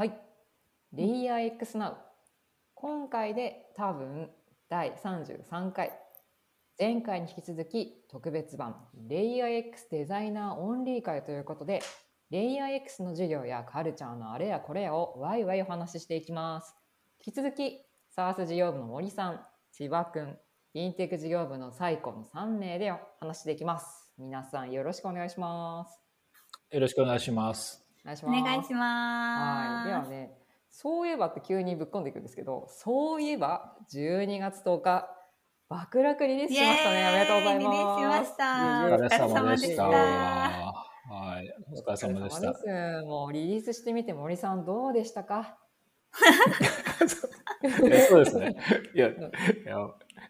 はい。レイヤー X Now。今回で多分第33回。前回に引き続き特別版レイヤー X デザイナーオンリー会ということで、レイヤー X の授業やカルチャーのあれやこれやをワイワイお話ししていきます。引き続き、サース事業部の森さん、千葉くん、インテック事業部のサイコの3名でお話していきます。皆さんよろしくお願いします。よろしくお願いします。お願いします。お願いしはい。ではます。ね、そういえばって急にぶっ込んでいくんですけど、そういえば12月10日、爆落リリースしましたね。おめでとうございます。リリースしましたお疲れ様でし。たたはい、お疲れ様でした。ですもうリリースしてみて森さんどうでしたか？えそうですね。いや、いや、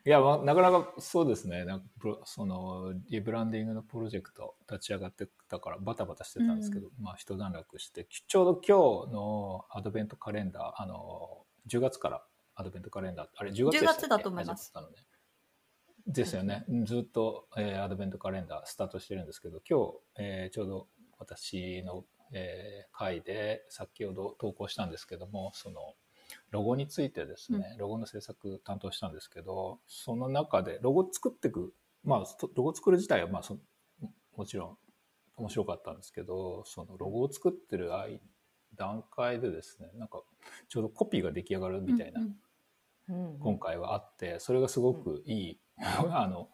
いやまあ、なかなかそうですね。なんかそのリブランディングのプロジェクト立ち上がってたからバタバタしてたんですけど、まあ一段落して、ちょうど今日のアドベントカレンダー、あの10月からアドベントカレンダー、あれ10月でしたっけ？10月だと思います。ですよね。ずっと、えーアドベントカレンダースタートしてるんですけど、今日、えーちょうど私の、えー会で先ほど投稿したんですけども、そのロゴについてですね、ロゴの制作担当したんですけど、その中でロゴ作っていく、まあ、とロゴ作る自体は、まあそ、もちろん面白かったんですけど、そのロゴを作ってる間段階でですね、なんかちょうどコピーが出来上がるみたいな、うんうん。今回はあってそれがすごくいい、あの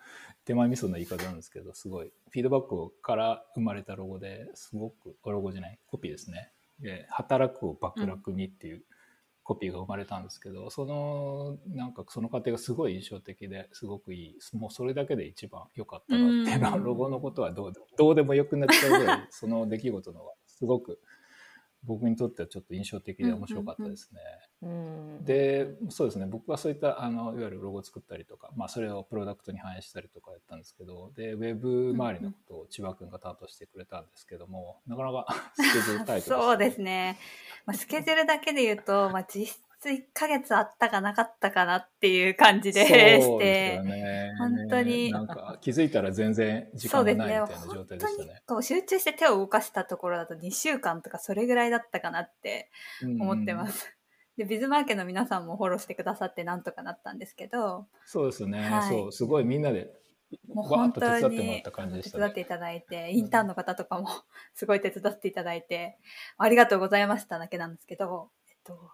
手前味噌の言い方なんですけどすごいフィードバックから生まれたロゴですごくロゴじゃないコピーですね。で働くを爆楽にっていうコピーが生まれたんですけど、そのなんかその過程がすごい印象的ですごくいい。もうそれだけで一番良かったなっていうのは、うん。ロゴのことはどうでもどうでもよくなっちゃうぐらいその出来事の方がすごく僕にとってはちょっと印象的で面白かったですね。うん、でそうですね僕はそういったあのいわゆるロゴを作ったりとか、まあ、それをプロダクトに反映したりとかやったんですけどでウェブ周りのことを千葉君が担当してくれたんですけども、なかなか スケジュールタイト そうですね。まあ、スケジュールだけで言うと、まあ、実質1ヶ月あったかなかったかなっていう感じでしてよ、ね本当になんか気づいたら全然時間が。ないみたいな状態でしたね。こう集中して手を動かしたところだと2週間とかそれぐらいだったかなって思ってまうんす。で、ビズマーケの皆さんもフォローしてくださってなんとかなったんですけど、そうですね、はいそうすごいみんなでもう本当と手伝ってもらにった感じでしたね。手伝っていただいて、インターンの方とかも すごい手伝っていただいて、ありがとうございましただけなんですけど、えっと、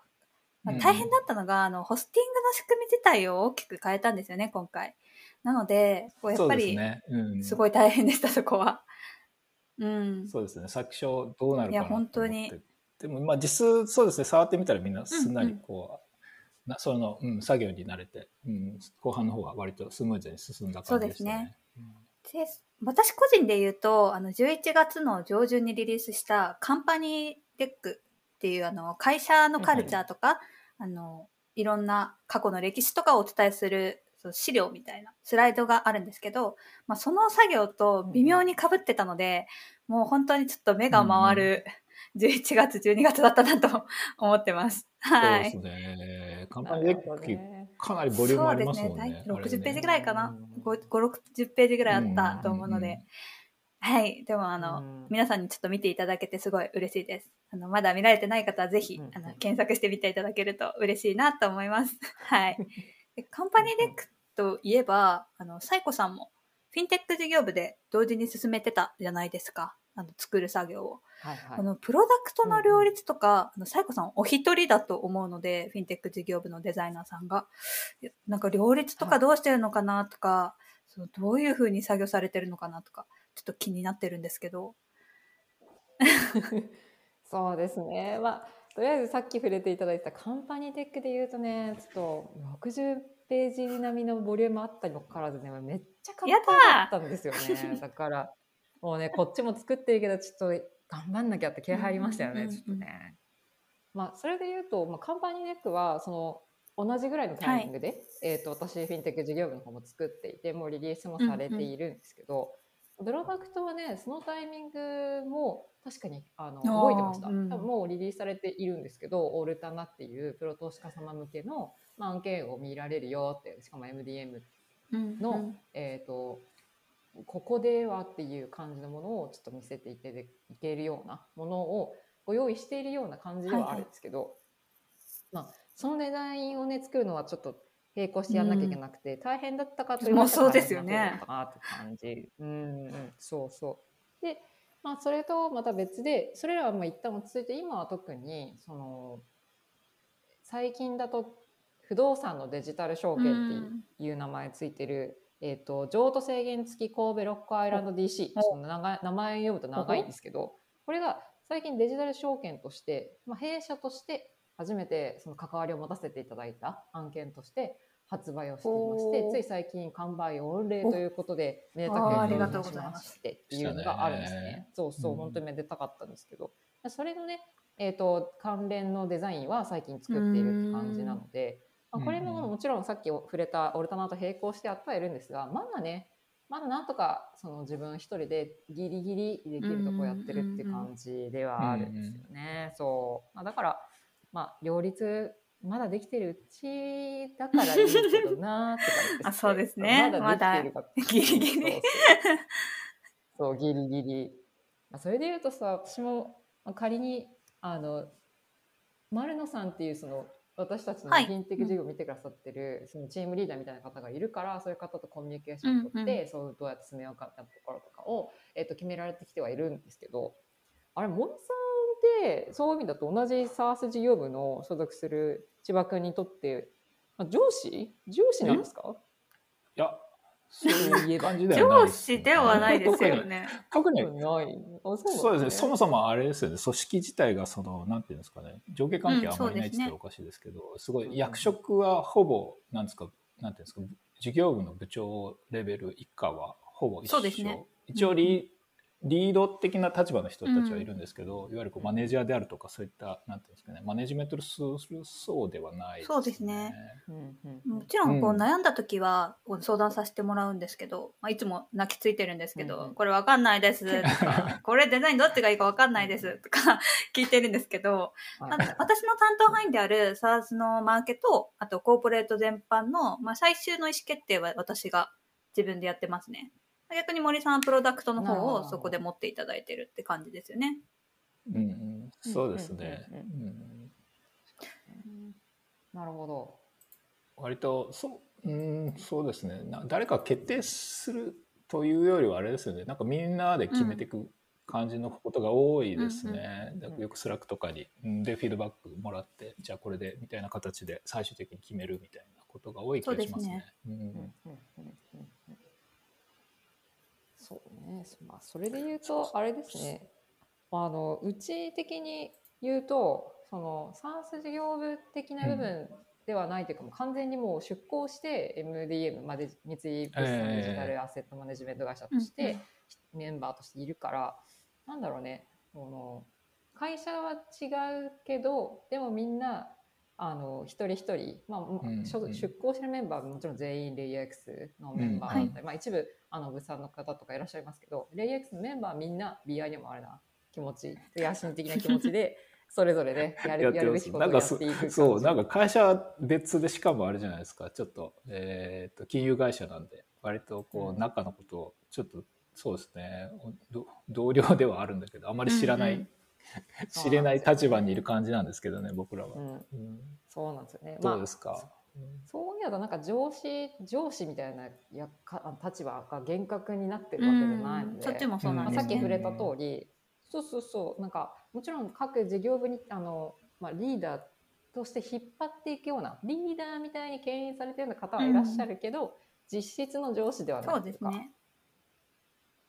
まあうん大変だったのが、あの、ホスティングの仕組み自体を大きく変えたんですよね、今回。なので、こうやっぱり、すね、うん、すごい大変でした、そこは。うん。そうですね、作詞どうなるかいや本当に。でも、まあ、実数、そうですね、触ってみたらみんなすんなりうんうんこう、なその、うん、作業に慣れて、うん、後半の方が割とスムーズに進んだ感じでしたね。で私個人で言うと、あの、11月の上旬にリリースしたカンパニーデックっていう、あの、会社のカルチャーとか、あの、いろんな過去の歴史とかをお伝えする資料みたいなスライドがあるんですけど、まあ、その作業と微妙に被ってたので、もう本当にちょっと目が回る11月、12月だったなと 思ってます。はい。そうですね。カンパニーかなりボリュームありますもんそうですね。ね。大体60ページぐらい。かなうん。5、60ページぐらいあったと思うので。はい。でも、あの、うん皆さんにちょっと見ていただけてすごい嬉しいです。あの、まだ見られてない方はぜひ、うんあの、検索してみていただけると嬉しいなと思います。はい。でカンパニーデックといえば、あの、サイコさんも、フィンテック事業部で同時に進めてたじゃないですか。あの、作る作業を。はいはいあの、プロダクトの両立とか、あの、サイコさんお一人だと思うので、フィンテック事業部のデザイナーさんが。なんか両立とかどうしてるのかなとか、そのどういう風に作業されてるのかなとか、ちょっと気になってるんですけど。そうですね。まあ、とりあえずさっき触れていただいたカンパニーテックで言うとね、ちょっと60ページ並みのボリュームあったにもかかわらずね、めっちゃかっこよかったんですよね。だから、もうね、こっちも作ってるけど、ちょっと頑張んなきゃって気合入りましたよね、ちょっとね。まあ、それで言うと、まあ、カンパニーテックは、その、同じぐらいのタイミングで、えっ、と、私、フィンテック事業部の方も作っていて、もうリリースもされているんですけど、プロダクトはね、そのタイミングも確かにあの動いてました、うん。多分もうリリースされているんですけど、オルタナっていうプロ投資家様向けの、まあ、案件を見られるよって、しかも MDM の、うん。えっ、と、ここではっていう感じのものをちょっと見せていていけるようなものをご用意しているような感じではあるんですけど、まあ、そのデザインをね作るのはちょっと並行してやんなきゃいけなくて、大変だったかというもうそうですよね。なって感じ。うん、うん、そうそう。で、まあ、それとまた別で、それらはまあ一旦落ち着いて、今は特に、その、最近だと不動産のデジタル証券っていう名前ついてる、えっ、と、譲渡制限付き神戸ロックアイランド DC、おその長い名前読むと長いんですけど、これが最近デジタル証券として、まあ、弊社として初めてその関わりを持たせていただいた案件として発売をしていましてつい最近完売御礼ということでめでたくありがとうございます。してっていうのがあるんですね。そうそう、うん。本当にめでたかったんですけど。それのね、えー、と関連のデザインは最近作っているって感じなので、まあ、これもうんもちろんさっき触れたオルタナと並行してやってはいるんですがまだねまだなんとかその自分一人でギリギリできるとこやってるって感じではあるんですよね。そう、まあ、だから、まあ、両立まだできてるうちだからいいけどなーって感じです、あそうですね。まだできてるか。ギリギリそうギリギリ。まあそれで言うとさ私もまあ仮にあの丸野さんっていうその私たちのはい。フィンテック事業を見てくださってる、そのチームリーダーみたいな方がいるからそういう方とコミュニケーションを取って、うんそうどうやって進めようかみたいなところとかを、えっと決められてきてはいるんですけどあれ森さんってそういう意味だと同じ SARS 事業部の所属する千葉君にとって、まあ、上司？上司なんですか？いや、そういう感じではない上です司ではないですよね。特に。ない。あそうそうですね。そもそも。もあれですよね。組織自体がその、なんていうんですかね。上下関係うんあんまりないって言ったおかしいですけど、すごい役職はほぼ、なんですか、なんていうんですか、事業部の部長レベル以下はほぼ一緒。そうですね一応リー、リード的な立場の人たちはいるんですけど、いわゆるこうマネージャーであるとか、そういった、なんていうんですかね、マネジメントするそうではない、そうですね。うんうんもちろんこううん。悩んだ時はこう相談させてもらうんですけど、まあ、いつも泣きついてるんですけど、うんうん。これわかんないですとか これデザインどっちがいいかわかんないですとか聞いてるんですけど、はい。私の担当範囲である SARS のマーケとあとコーポレート全般の、まあ、最終の意思決定は私が自分でやってますね逆に森さんはプロダクトの方をそこで持っていただいてるって感じですよね。うんうん、そうですね。なるほど。割とそううんそうですね。な誰か決定するというよりはあれですよね。なんかみんなで決めていく感じのことが多いですね、よく Slack とかにうんでフィードバックもらってじゃあこれでみたいな形で最終的に決めるみたいなことが多い気がしますね。うん。うんうんうんうんうんそうね。そまあそれで言うとあれですね。あのうち的に言うとそのサース事業部的な部分ではないというか、もう完全にもう出向して MDM まで三井物産デジタルアセットマネジメント会社として、メンバーとしているからなんだろうねこの会社は違うけどでもみんなあの一人一人、まあうん所うん。出向してるメンバーはもちろん全員レイ X のメンバーだったり、まあ、一部あの物産の方とかいらっしゃいますけどレイ X のメンバーはみんな BI にもあれな気持ち野心的な気持ちで それぞれねやるやるべきことをやっていくそうなんか会社は別でしかもあれじゃないですか。ちょっと,、えー、と金融会社なんで割とこうん。う中のことをちょっとそうですね。ど同僚ではあるんだけどあまり知らない、うんうん知れない立場にいる感じなんですけどね僕らは、うん、うん。そうなんですよね。どうですか、そういう意味だとなんか上司上司みたいなやかあの立場が厳格になってるわけじゃないので、そっちもそうなまあ、んですね。さっき触れた通り、そうそうそう。なんかもちろん各事業部にあの、まあ、リーダーとして引っ張っていくようなリーダーみたいに牽引されてるような方はいらっしゃるけど、実質の上司ではないそうというか。ですね。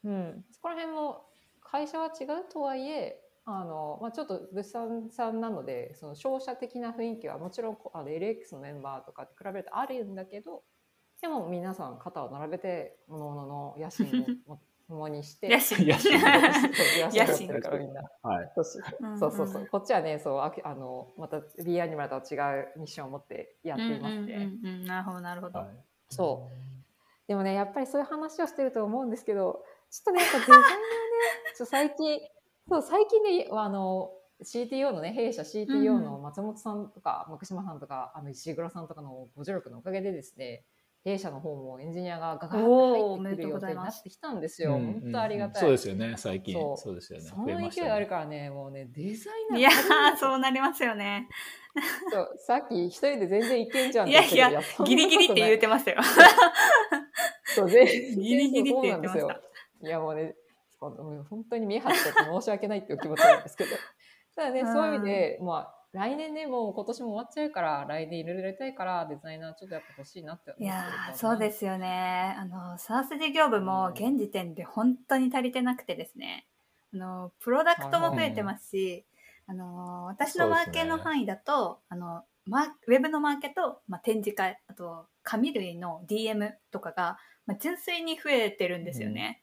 うん、そこら辺も会社は違うとはいえあの、まあ、ちょっと物産さんなのでその商社的な雰囲気はもちろんこあの LX のメンバーとかと比べるとあるんだけどでも皆さん肩を並べて各々の野心をも共にして 野心。野心そう野野心。心持ってるからみんな。はい。そうそう。そうそうそう。こっちはねそうあきあのまた B アニマルとは違うミッションを持ってやっていますね。うんうんうんうん。なるほどなるほど、はい。そう。でもねやっぱりそういう話をしてると思うんですけどちょっとねやっぱデザイナーね ちょっと最近そう最近ねあの CTO のね弊社 CTO の松本さんとか、牧島さんとかあの石黒さんとかのご助力のおかげでですね弊社の方もエンジニアがガガッと入ってくる予定になってきたんですよ。本当ありがたい。そうですよね、最近。そそううですよね。その増えました勢いあるね。からね、もうね、デザイナーいやそうなりますよね。そうさっき一人で全然いけんじゃんいやいやギリギリって言っうてましたよ。そ う全然ギリギリって言ってましたそうなんですよいやもうね、本当に見え張っちゃって申し訳ないっていう気持ちなんですけど。ただね、うんそういう意味で、まあ、来年ね、もう今年も終わっちゃうから、来年いろいろやりたいから、デザイナーちょっとやっぱ欲しいなって思っているやーそうですすよね。あの、サース事業部も現時点で本当に足りてなくてですね。あの、プロダクトも増えてますし、あの、私のマーケの範囲だと、あの、マーウェブのマーケと、まあ、展示会、あと、紙類の DM とかが、まあ、純粋に増えてるんですよね。で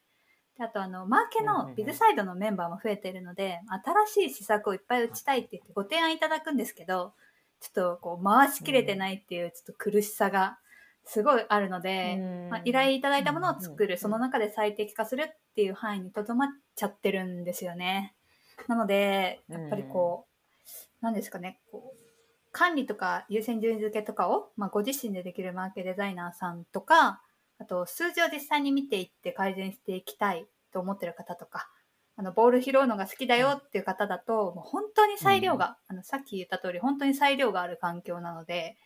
あとあのマーケのビズサイドのメンバーも増えてるので、新しい施策をいっぱい打ちたいって言ってご提案いただくんですけどちょっとこう回しきれてないっていうちょっと苦しさがすごいあるので、まあ、依頼いただいたものを作る、その中で最適化するっていう範囲にとどまっちゃってるんですよね。なのでやっぱりこう、なんですかねこう管理とか優先順位付けとかを、まあ、ご自身でできるマーケデザイナーさんとかあと数字を実際に見ていって改善していきたいと思ってる方とかあのボール拾うのが好きだよっていう方だと、もう本当に裁量が、あのさっき言った通り本当に裁量がある環境なので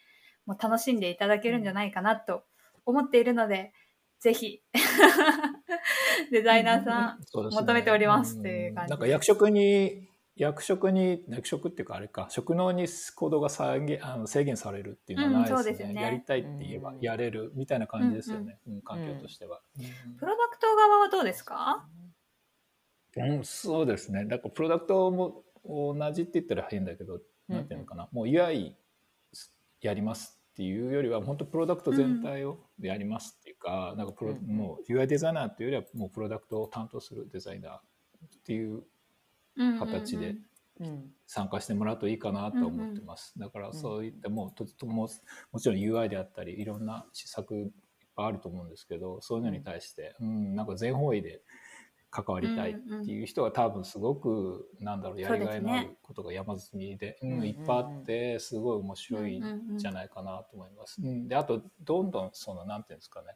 もう楽しんでいただけるんじゃないかなと思っているので、ぜひ デザイナーさん、求めておりますっていう感じんなんか役職に役職に役職っていうかあれか職能に行動が制限あの制限されるっていうのはないですね,、うんすよね。やりたいって言えばうん。やれるみたいな感じですよね、うん環境としては、プロダクト側はどうですか？うんそうですね。だからプロダクトも同じって言ったら変だけど、なんていうのかな。もう UI やりますっていうよりは本当プロダクト全体をやりますっていうか,、なんかプロうんもう UI デザイナーっていうよりはもうプロダクトを担当するデザイナーっていう形でうん参加してもらうといいかなと思ってます。だからそういったもうととももちろん UI であったりいろんな施策いっぱいあると思うんですけどそういうのに対して、うん、なんか全方位で関わりたいっていう人は多分すごくなんだろうやりがいのあることが山積みでうんうんいっぱいあってすごい面白いんじゃないかなと思います。うん、であとどんどんそのなんていうんですかね。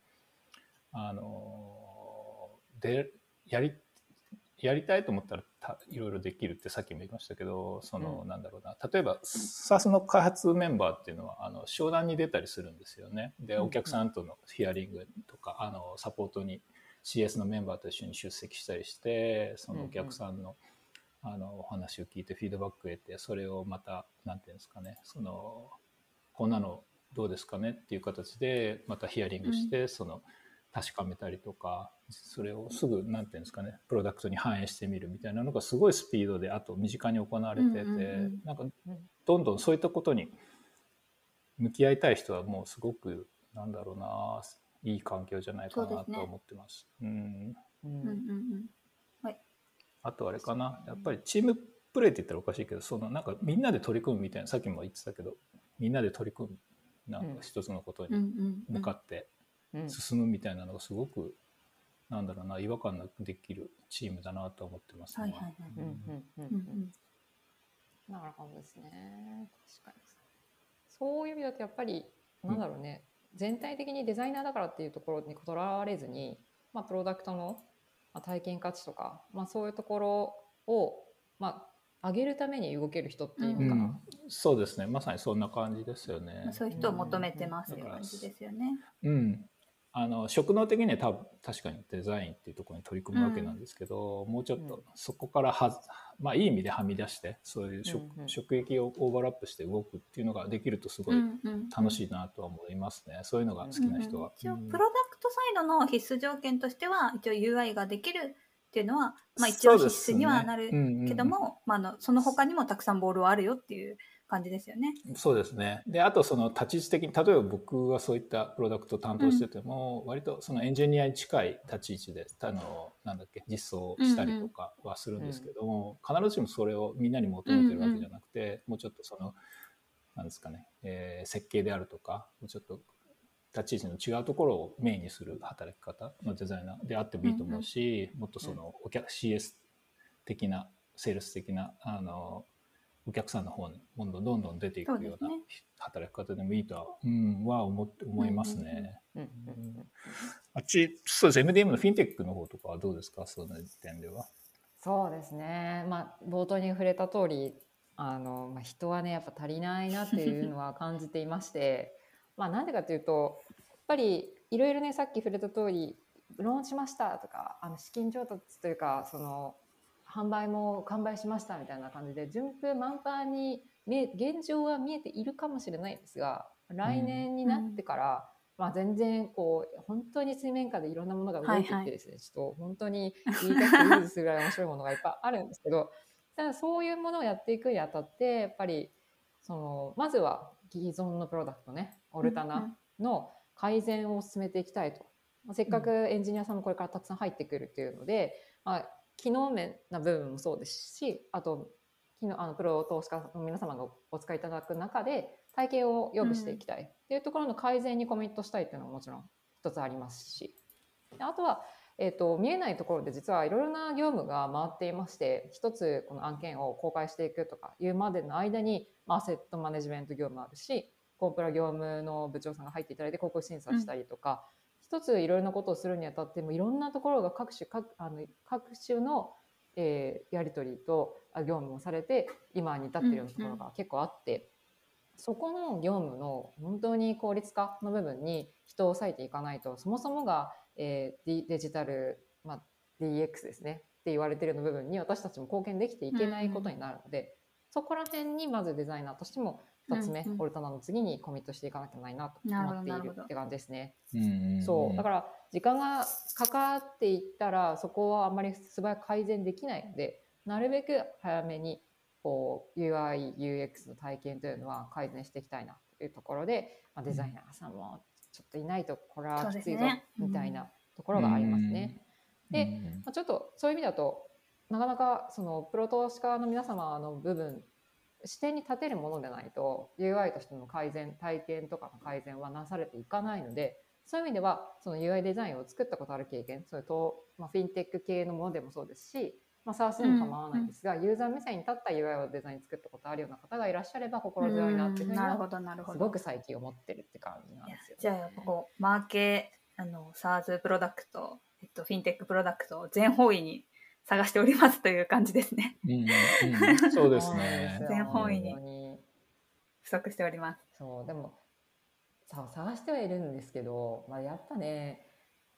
あのでやりやりたいと思ったらたいろいろできるってさっきも言いましたけどその、うん。なんだろうな。例えば SAS の開発メンバーっていうのはあの商談に出たりするんですよね。でうんお客さんとのヒアリングとかあのサポートに CS のメンバーと一緒に出席したりしてそのお客さんの,、あのお話を聞いてフィードバックを得てそれをまたなんていうんですかね。そのこんなのどうですかねっていう形でまたヒアリングして、その確かめたりとかそれをすぐなんていうんですかねプロダクトに反映してみるみたいなのがすごいスピードであと身近に行われてて、うんうんうん。なんかどんどんそういったことに向き合いたい人はもうすごくなんだろうないい環境じゃないかなと思ってます。あとあれかな。やっぱりチームプレーって言ったらおかしいけどそのなんかみんなで取り組むみたいなさっきも言ってたけどみんなで取り組むなんか一つのことに向かってうん進むみたいなのがすごくなんだろうな違和感なくできるチームだなと思ってますね。はいはいはい。うんうんうん。うんうんなるほどですね。確かに。そういう意味だとやっぱりなんだろうね、全体的にデザイナーだからっていうところにとらわれずに、まあ、プロダクトのまあ体験価値とか、まあ、そういうところを、まあ、上げるために動ける人っていうかな、ん、そうですね。まさにそんな感じですよね。まあ。そういう人を求めてますっていう感じですよね。うん、あの職能的には多分確かにデザインっていうところに取り組むわけなんですけど、もうちょっうんとそこからはず、まあ、いい意味ではみ出してそういう職,、うんうん。職域をオーバーラップして動くっていうのができるとすごい楽しいなとは思いますね、そういうのが好きな人は。一応うん。プロダクトサイドの必須条件としては一応 UI ができるっていうのは、まあ、一応必須にはなるけども、まあ、あのその他にもたくさんボールはあるよっていう感じですよね。そうですね。で、あとその立ち位置的に、例えば僕はそういったプロダクトを担当してても、割とそのエンジニアに近い立ち位置で、あの、なんだっけ、実装したりとかはするんですけども、必ずしもそれをみんなに求めてるわけじゃなくて、もうちょっとその、なんですかね、えー設計であるとか、もうちょっと立ち位置の違うところをメインにする働き方のデザイナーであってもいいと思うし、もっとそのお客 CS 的な、セールス的な、あの、お客さんの方にどんどんどんどん出ていくような働き方でもいいとは、うん、は思って思いますね。あっち、そうです。MDM のフィンテックの方とかはどうですか？その点では。そうですね。まあ冒頭に触れた通り、あのまあ人はねやっぱ足りないなっていうのは感じていまして、まあなんでかというとやっぱりいろいろねさっき触れた通りローンしましたとかあの資金調達というかその販売も完売しましたみたいな感じで順風満帆に現状は見えているかもしれないんですが来年になってから、まあ、全然こう本当に水面下でいろんなものが動いていってですね、ちょっと本当に言いたくてルーズするぐらい面白いものがいっぱいあるんですけど ただそういうものをやっていくにあたってやっぱりそのまずは既存のプロダクトねオルタナの改善を進めていきたいと、まあせっかくエンジニアさんもこれからたくさん入ってくるっていうので、まあ、機能面な部分もそうですしあと機能あのプロ投資家の皆様がお使いいただく中で体系を良くしていきたい。っていうところの改善にコミットしたいっていうのももちろん一つありますし。であとは、えー、と見えないところで実はいろいろな業務が回っていまして一つこの案件を公開していくとかいうまでの間に、まあ、アセットマネジメント業務あるしコンプラ業務の部長さんが入っていただいて広告審査したりとか、一ついろいろなことをするにあたってもいろんなところが各種各あの各種の、えーやり取りとあ業務をされて今に至っているようなところが結構あって、そこの業務の本当に効率化の部分に人を割いていかないとそもそもが、えーデジタル、まあ、DX ですねって言われているような部分に私たちも貢献できていけないことになるので、そこら辺にまずデザイナーとしても2つ目、うんうん。オルタナの次にコミットしていかなきゃないなと思っているって感じですね。うんそう。だから時間がかかっていったらそこはあんまり素早く改善できないのでなるべく早めにこう UI、UX の体験というのは改善していきたいなというところで、まあ、デザイナーさんもちょっといないとこれはきついぞみたいなところがありますね。でうんまあ、ちょっとそういう意味だとなかなかそのプロ投資家の皆様の部分視点に立てるものでないと UI としての改善体験とかの改善はなされていかないのでそういう意味ではその UI デザインを作ったことある経験それと、まあ、フィンテック系のものでもそうですし、まあ、SARS でも構わないんですが、ユーザー目線に立った UI をデザイン作ったことあるような方がいらっしゃれば心強いなっていうふうにはなるほどなるほど。すごく最近思ってるって感じなんですよ、じゃあやっぱこうマーケあの SaaS プロダクト、えっと、フィンテックプロダクトを全方位に探しておりますという感じですね。うんうんそうですね。全方位に。本当に。不足しております。そうでもさ探してはいるんですけど、まあ、やっぱね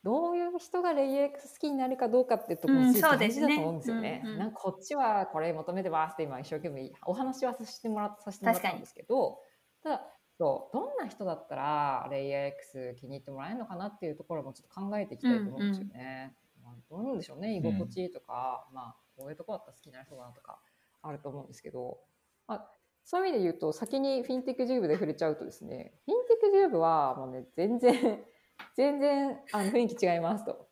どういう人が LayerX 好きになるかどうかっていうところうんもすごいそうですね。大事だと思うんですよね。うんうん。なんかこっちはこれ求めてますって今一生懸命お話はさせてもらっさせてもらったんですけどただそうどんな人だったら LayerX 気に入ってもらえるのかなっていうところもちょっと考えていきたいと思うんですよね。まあ、どうなんでしょうね。居心地とか、まあこういうとこだったら好きになる人かなとかあると思うんですけど、まあ、そういう意味で言うと先にフィンテック事業部で触れちゃうとですねフィンテックジューブはもうね全然 全然あの雰囲気違いますと。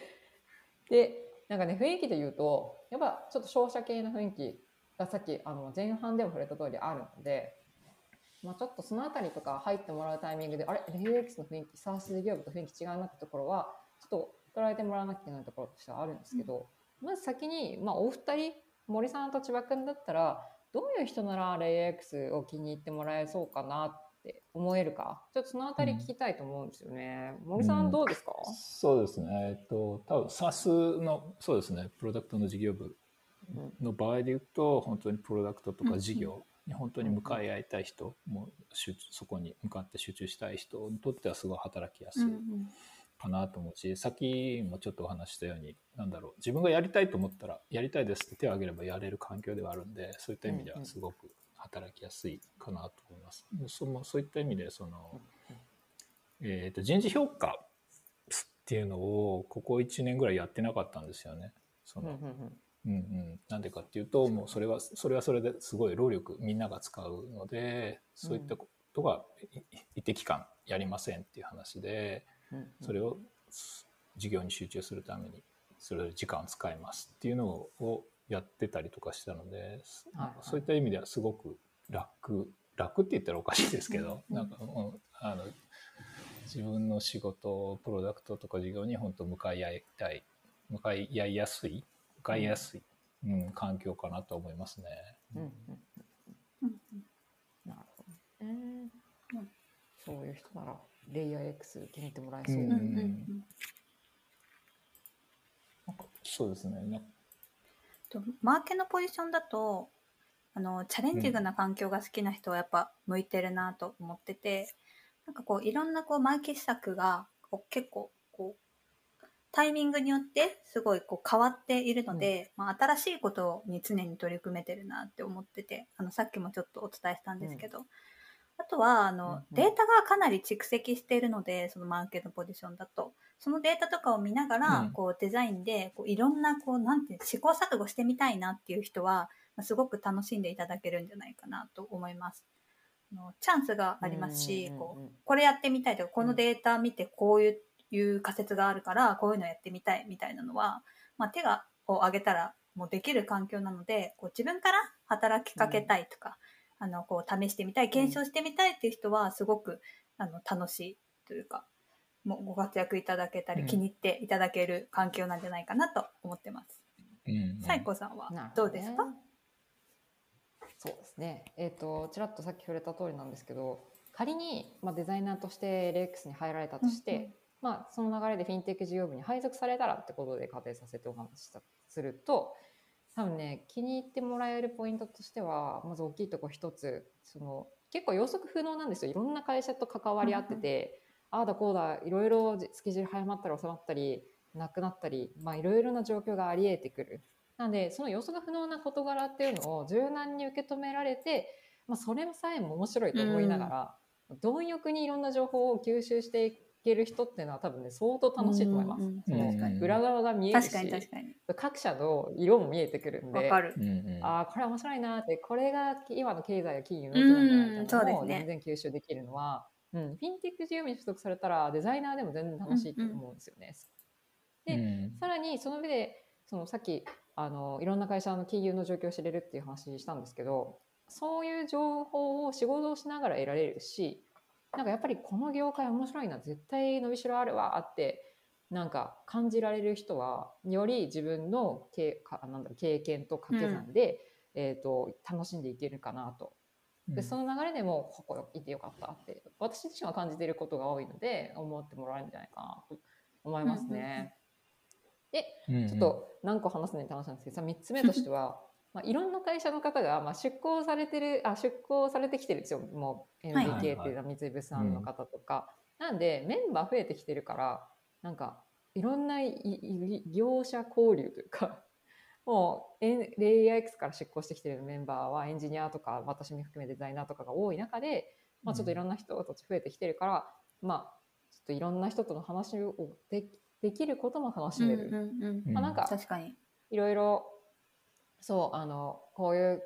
でなんかね雰囲気で言うとやっぱちょっと商社系の雰囲気がさっきあの前半でも触れた通りあるので、まあ、ちょっとそのあたりとか入ってもらうタイミングであれ？LUX の雰囲気 SARS 事業部と雰囲気違うなってところはちょっと捉えてもらわなきゃいけないところとしてはあるんですけど、まず先に、まあ、お二人森さんと千葉君だったらどういう人なら LAX を気に入ってもらえそうかなって思えるか。ちょっとそのあたり聞きたいと思うんですよね。森さんどうですか、そうですね。えっと、多分 SAS の、そうですね、プロダクトの事業部うん。の場合で言うと、本当にプロダクトとか事業に本当に向かい合いたい人、もう集そこに向かって集中したい人にとってはすごい働きやすいかなと思うし、さっきもちょっとお話ししたように、なんだろう、自分がやりたいと思ったら、やりたいですって手を挙げればやれる環境ではあるんで、そういった意味ではすごく働きやすいかなと思います。そのそういった意味で、その、えー、と人事評価っていうのをここ1年ぐらいやってなかったんですよね。そのうんうんうんうんうん、なんでかっていうともうそれはそれはそれですごい労力みんなが使うのでそういったことがい一定期間やりませんっていう話でうんうんそれを授業に集中するためにそれで時間を使いますっていうのをやってたりとかしたので、そういった意味ではすごく楽。楽って言ったらおかしいですけど、なんかもうあの自分の仕事プロダクトとか事業に本当向かい合いたい向かい合いやすい向かいやすい、うん、環境かなと思いますね。うん、なるほど、うん、そういう人ならレイヤー X 気に入ってもらえそう。うんうんうんうんそうですね。なとマーケのポジションだとあのチャレンジングな環境が好きな人はやっぱ向いてるなと思ってて、なんかこういろんなこうマーケ施策がこう結構こうタイミングによってすごいこう変わっているので、まあ、新しいことに常に取り組めてるなって思っててあのさっきもちょっとお伝えしたんですけど、あとはあの、うんうん。データがかなり蓄積しているのでそのマーケのポジションだと。そのデータとかを見ながら、うん。こうデザインでこういろんなこうなんて試行錯誤してみたいなっていう人はまあすごく楽しんでいただけるんじゃないかなと思います。あのチャンスがありますし、うんうんうんこうこれやってみたいとかこのデータ見てこういういう仮説があるからこういうのやってみたいみたいなのは、まあ、手がを挙げたらもうできる環境なのでこう自分から働きかけたいとか、あのこう試してみたい検証してみたいっていう人はすごくあの楽しいというかもうご活躍いただけたり、うん。気に入っていただける環境なんじゃないかなと思ってます。うんうん。サイコさんはなるほね。どうですか、そうですね。えっ、と、ちらっとさっき触れた通りなんですけど、仮に、まあ、デザイナーとして LX に入られたとして、うんうん。まあ、その流れでフィンテック事業部に配属されたらってことで仮定させてお話ししたすると、多分ね、気に入ってもらえるポイントとしては、まず大きいとこ一つ、その、結構予測不能なんですよ。いろんな会社と関わり合ってて、ああだこうだ、いろいろスケジュール早まったり収まったり、なくなったり、まあ、いろいろな状況があり得てくる。なので、その予測不能な事柄っていうのを柔軟に受け止められて、まあ、それさえも面白いと思いながら、貪欲にいろんな情報を吸収していける人っていうのは多分ね、相当楽しいと思います。うんうんその確かに。裏側が見えるし確、かに確かに。各社の色も見えてくるんで、ああ、これ面白いなって、これが今の経済や金融の動きなんじゃないうんかなの全然吸収できるのは、うん、フィンテック事業部に所属されたらデザイナーでも全然楽しいと思うんですよね。でうん。さらにその上でそのさっきあのいろんな会社の金融の状況を知れるっていう話したんですけどそういう情報を仕事をしながら得られるしなんかやっぱりこの業界面白いな絶対伸びしろあるわってなんか感じられる人はより自分の経かなんだろう経験と掛け算で、えー、と楽しんでいけるかなと。でその流れでもここいてよかったって私自身は感じていることが多いので思ってもらえるんじゃないかなと思いますね。でうんちょっと何個話すねって話なんですけどさ3つ目としてはまあいろんな会社の方が、まあ、出向されてるあ出向されてきてるんですよ。もうはい。NBK っていう三井物産の方とか、なんでメンバー増えてきてるからなんかいろんな業者交流というか もうレイヤー X から出向してきてるメンバーはエンジニアとか私も含めデザイナーとかが多い中で、まあ、ちょっといろんな人たち増えてきてるから、まあちょっといろんな人との話をでできることも楽しめる。うんうんうんうん。まあ、なんか確かに。いろいろそうあのこういう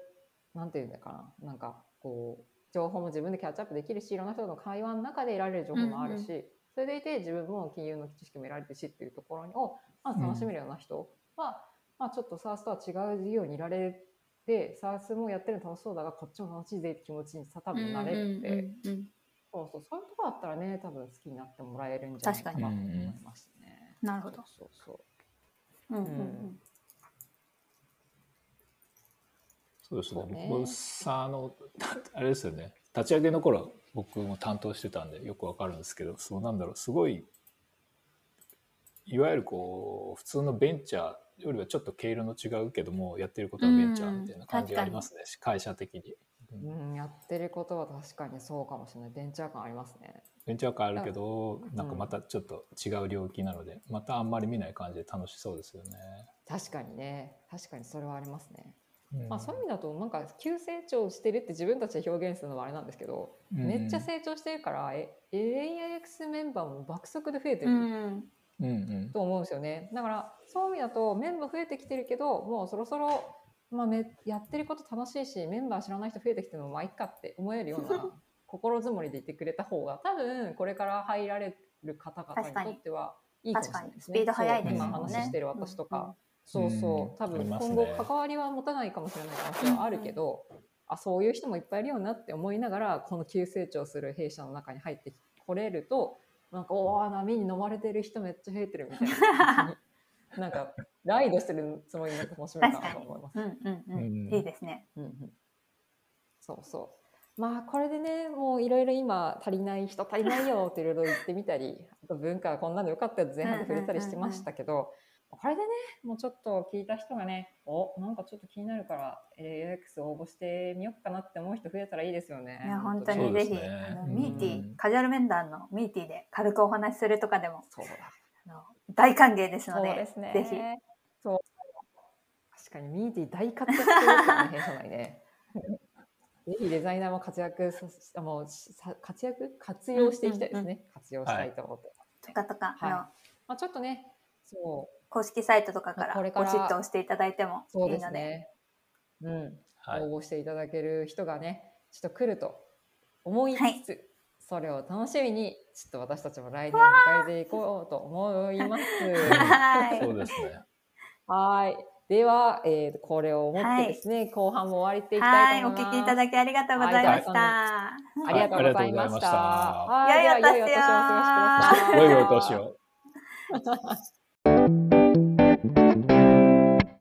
なんていうんだかななんかこう情報も自分でキャッチアップできるしいろんな人との会話の中で得られる情報もあるし、うんそれでいて自分も金融の知識も得られてるしっていうところをまず楽しめるような人は、まあ、ちょっと SARS とは違う事業にいられて SARS もやってるの楽しそうだがこっちも楽しいぜって気持ちにさ多分なれるって、うんうんうんうん。そうそうそういうところだったらね多分好きになってもらえるんじゃないかなと思いましたね。なるほど。そうそううんうん。うんそうですね。ね。僕さあの あれですよね。立ち上げの頃僕も担当してたんでよくわかるんですけどそうなんだろう。すごいいわゆるこう普通のベンチャーよりはちょっと毛色の違うけどもやってることはベンチャーみたいな感じがありますね、会社的に、うん。うん、やってることは確かにそうかもしれない。ベンチャー感ありますね。ベンチャー感あるけどん。なんかまたちょっと違う領域なのでまたあんまり見ない感じで楽しそうですよね、確かにね。確かにそれはありますね。うん。まあそういう意味だと、なんか急成長してるって自分たちで表現するのはあれなんですけど、うん。めっちゃ成長してるから、え AIX メンバーも爆速で増えてる。うん。と思うんですよね。だからそういう意味だとメンバー増えてきてるけどもうそろそろ、まあ、めやってること楽しいしメンバー知らない人増えてきてもまあいっかって思えるような 心づもりでいてくれた方が多分これから入られる方々にとってはいいかもしれないですね。今話してる私とか、うんうんそうそう。多分今後関わりは持たないかもしれない可能性はあるけど、あそういう人もいっぱいいるよなって思いながらこの急成長する弊社の中に入ってこれるとなんかおお波に飲まれてる人めっちゃ増えてるみたいな。感じになんかライドしてるつもりになって楽しめるかなと思います。うんうんうん。うん。いいですね。うんうん、そうそう。まあこれでねもういろいろ今足りない人足りないよっていろいろ言ってみたりあと文化はこんなのよかったよ前半で触れたりしてましたけど、これでねもうちょっと聞いた人がねおなんかちょっと気になるから AX 応募してみようかなって思う人増えたらいいですよね。いや本当にぜひ、ですねあのうんミーティー、カジュアル面談のミーティーで軽くお話しするとかでもそうだあの大歓迎ですそうのでですね。ぜひそう。確かにミーティー大活躍してますよね、ね。ぜひデザイナーも活躍させ、もう活躍活用していきたいですね。活用したいと思って。とかとか、はいまあちょっとね、そう、公式サイトとかからポチッと押していただいてもそうでいいのですね。うん。はい。応募していただける人がね、ちょっと来ると思いつつ、それを楽しみに、ちょっと私たちも来年を迎えていこうと思います。はいそうですね。はい。では、えー、これをもってですね、後半も終わりていきたはいい、おと思います。聞きいただきありがとうございました。ありがとうございました。はいはい、では良いお年を。良いお年を。